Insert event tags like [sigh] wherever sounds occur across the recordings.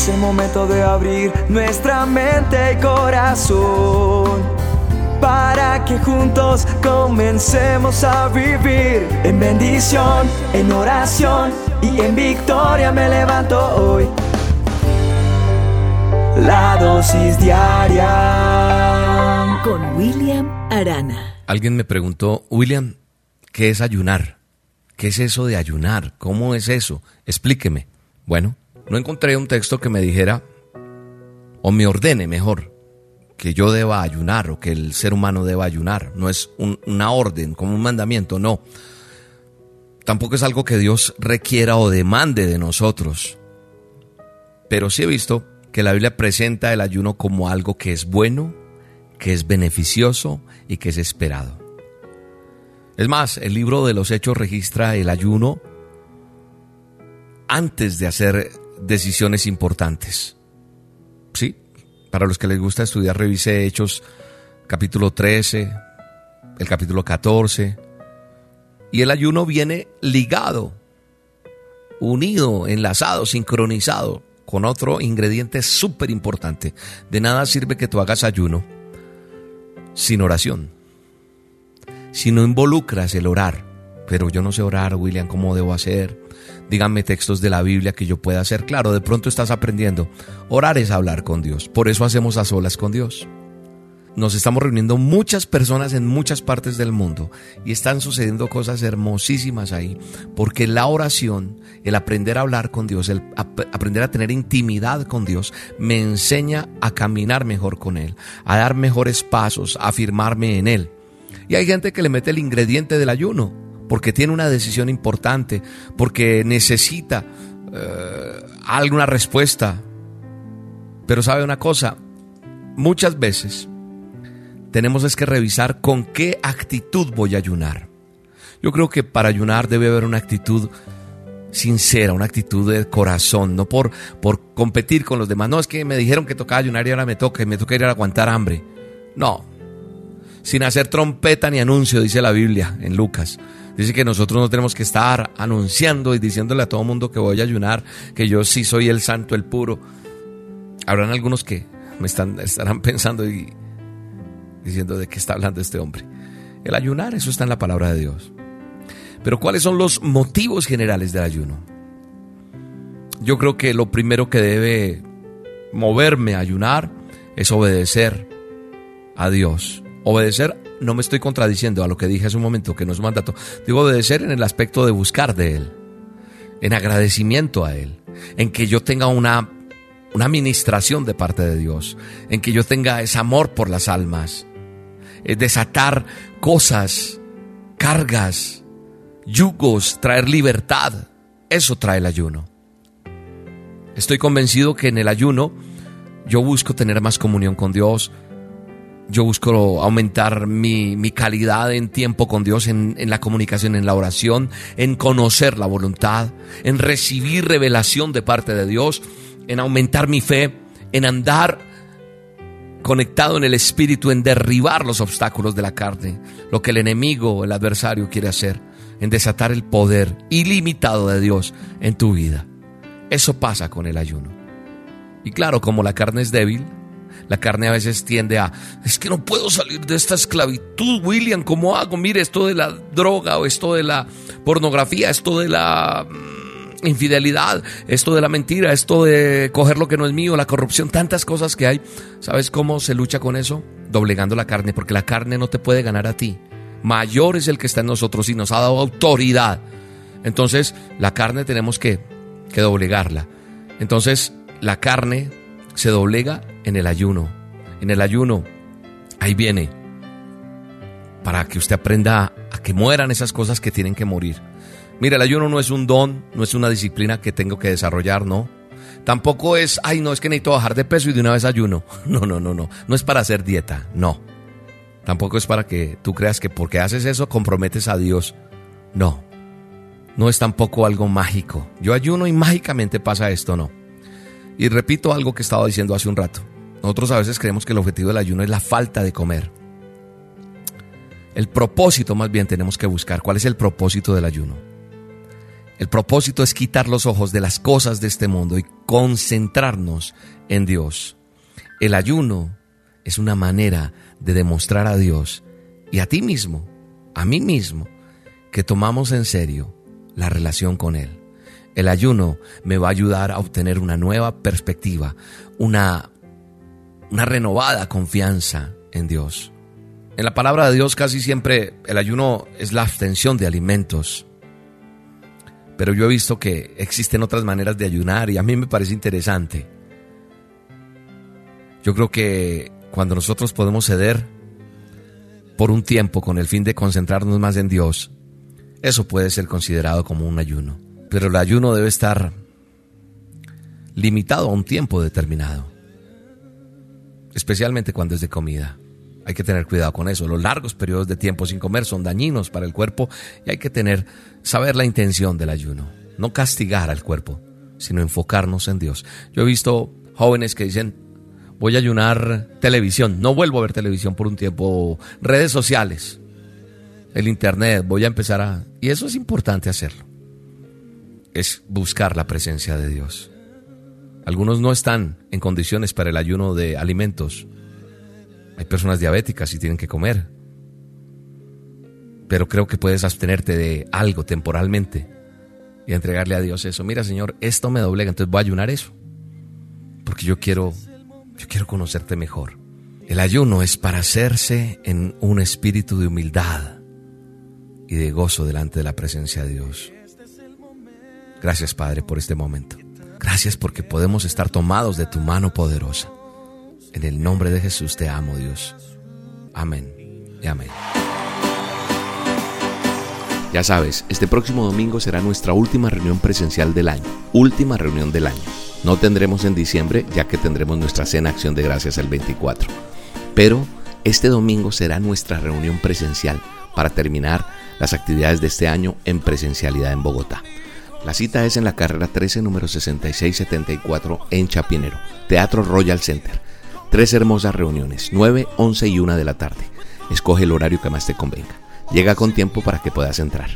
Es el momento de abrir nuestra mente y corazón para que juntos comencemos a vivir en bendición, en oración y en victoria me levanto hoy. La dosis diaria con William Arana. Alguien me preguntó, William, ¿qué es ayunar? ¿Qué es eso de ayunar? ¿Cómo es eso? Explíqueme. Bueno, no encontré un texto que me dijera, o me ordene mejor, que yo deba ayunar o que el ser humano deba ayunar. No es una orden, como un mandamiento, no. Tampoco es algo que Dios requiera o demande de nosotros. Pero sí he visto que la Biblia presenta el ayuno como algo que es bueno, que es beneficioso y que es esperado. Es más, el libro de los Hechos registra el ayuno antes de hacer decisiones importantes. ¿Sí? Para los que les gusta estudiar, revise Hechos capítulo 13, el capítulo 14. Y el ayuno viene ligado, unido, enlazado, sincronizado con otro ingrediente súper importante. De nada sirve que tú hagas ayuno sin oración. Si no involucras el orar, pero yo no sé orar, William, ¿cómo debo hacer? Díganme textos de la Biblia que yo pueda hacer. Claro, de pronto estás aprendiendo. Orar es hablar con Dios. Por eso hacemos a solas con Dios. Nos estamos reuniendo muchas personas en muchas partes del mundo y están sucediendo cosas hermosísimas ahí, porque la oración, el aprender a hablar con Dios, el aprender a tener intimidad con Dios, me enseña a caminar mejor con Él, a dar mejores pasos, a afirmarme en Él. Y hay gente que le mete el ingrediente del ayuno, porque tiene una decisión importante, porque necesita eh, alguna respuesta. Pero sabe una cosa, muchas veces tenemos es que revisar con qué actitud voy a ayunar. Yo creo que para ayunar debe haber una actitud sincera, una actitud de corazón, no por, por competir con los demás. No, es que me dijeron que tocaba ayunar y ahora me toca y me toca ir a aguantar hambre. No, sin hacer trompeta ni anuncio, dice la Biblia en Lucas. Dice que nosotros no tenemos que estar anunciando y diciéndole a todo mundo que voy a ayunar, que yo sí soy el santo, el puro. Habrán algunos que me están, estarán pensando y diciendo de qué está hablando este hombre. El ayunar, eso está en la palabra de Dios. Pero ¿cuáles son los motivos generales del ayuno? Yo creo que lo primero que debe moverme a ayunar es obedecer a Dios. Obedecer no me estoy contradiciendo a lo que dije hace un momento, que no es mandato. Digo obedecer en el aspecto de buscar de Él, en agradecimiento a Él, en que yo tenga una, una administración de parte de Dios, en que yo tenga ese amor por las almas, es desatar cosas, cargas, yugos, traer libertad. Eso trae el ayuno. Estoy convencido que en el ayuno yo busco tener más comunión con Dios, yo busco aumentar mi, calidad en tiempo con Dios, en, en, la comunicación, en la oración, en conocer la voluntad, en recibir revelación de parte de Dios, en aumentar mi fe, en andar conectado en el Espíritu, en derribar los obstáculos de la carne, lo que el enemigo, el adversario quiere hacer, en desatar el poder ilimitado de Dios en tu vida. Eso pasa con el ayuno. Y claro, como la carne es débil, la carne a veces tiende a, es que no puedo salir de esta esclavitud, William, ¿cómo hago? Mire, esto de la droga o esto de la pornografía, esto de la mm, infidelidad, esto de la mentira, esto de coger lo que no es mío, la corrupción, tantas cosas que hay. ¿Sabes cómo se lucha con eso? Doblegando la carne, porque la carne no te puede ganar a ti. Mayor es el que está en nosotros y nos ha dado autoridad. Entonces, la carne tenemos que, que doblegarla. Entonces, la carne se doblega en el ayuno. En el ayuno, ahí viene, para que usted aprenda a que mueran esas cosas que tienen que morir. Mira, el ayuno no es un don, no es una disciplina que tengo que desarrollar, no. Tampoco es, ay, no, es que necesito bajar de peso y de una vez ayuno. [laughs] No, no, no, no. No es para hacer dieta, no. Tampoco es para que tú creas que porque haces eso comprometes a Dios. No. No es tampoco algo mágico. Yo ayuno y mágicamente pasa esto, no. Y repito algo que estaba diciendo hace un rato. Nosotros a veces creemos que el objetivo del ayuno es la falta de comer. El propósito más bien tenemos que buscar. ¿Cuál es el propósito del ayuno? El propósito es quitar los ojos de las cosas de este mundo y concentrarnos en Dios. El ayuno es una manera de demostrar a Dios y a ti mismo, a mí mismo, que tomamos en serio la relación con Él. El ayuno me va a ayudar a obtener una nueva perspectiva, una, una renovada confianza en Dios. En la palabra de Dios casi siempre el ayuno es la abstención de alimentos. Pero yo he visto que existen otras maneras de ayunar y a mí me parece interesante. Yo creo que cuando nosotros podemos ceder por un tiempo con el fin de concentrarnos más en Dios, eso puede ser considerado como un ayuno. Pero el ayuno debe estar limitado a un tiempo determinado, especialmente cuando es de comida. Hay que tener cuidado con eso. Los largos periodos de tiempo sin comer son dañinos para el cuerpo y hay que tener, saber la intención del ayuno. No castigar al cuerpo, sino enfocarnos en Dios. Yo he visto jóvenes que dicen, voy a ayunar televisión, no vuelvo a ver televisión por un tiempo, redes sociales, el internet, voy a empezar a... Y eso es importante hacerlo. Es buscar la presencia de Dios. Algunos no están en condiciones para el ayuno de alimentos hay personas diabéticas y tienen que comer. Pero creo que puedes abstenerte de algo temporalmente y entregarle a Dios eso. Mira, Señor, esto me doblega, entonces voy a ayunar eso. Porque yo quiero yo quiero conocerte mejor. El ayuno es para hacerse en un espíritu de humildad y de gozo delante de la presencia de Dios. Gracias, Padre, por este momento. Gracias porque podemos estar tomados de tu mano poderosa. En el nombre de Jesús te amo, Dios. Amén y amén. Ya sabes, este próximo domingo será nuestra última reunión presencial del año. Última reunión del año. No tendremos en diciembre, ya que tendremos nuestra cena Acción de Gracias el 24. Pero este domingo será nuestra reunión presencial para terminar las actividades de este año en presencialidad en Bogotá. La cita es en la carrera 13, número 6674 en Chapinero, Teatro Royal Center. Tres hermosas reuniones, 9, 11 y 1 de la tarde. Escoge el horario que más te convenga. Llega con tiempo para que puedas entrar.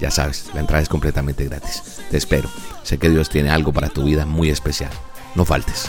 Ya sabes, la entrada es completamente gratis. Te espero. Sé que Dios tiene algo para tu vida muy especial. No faltes.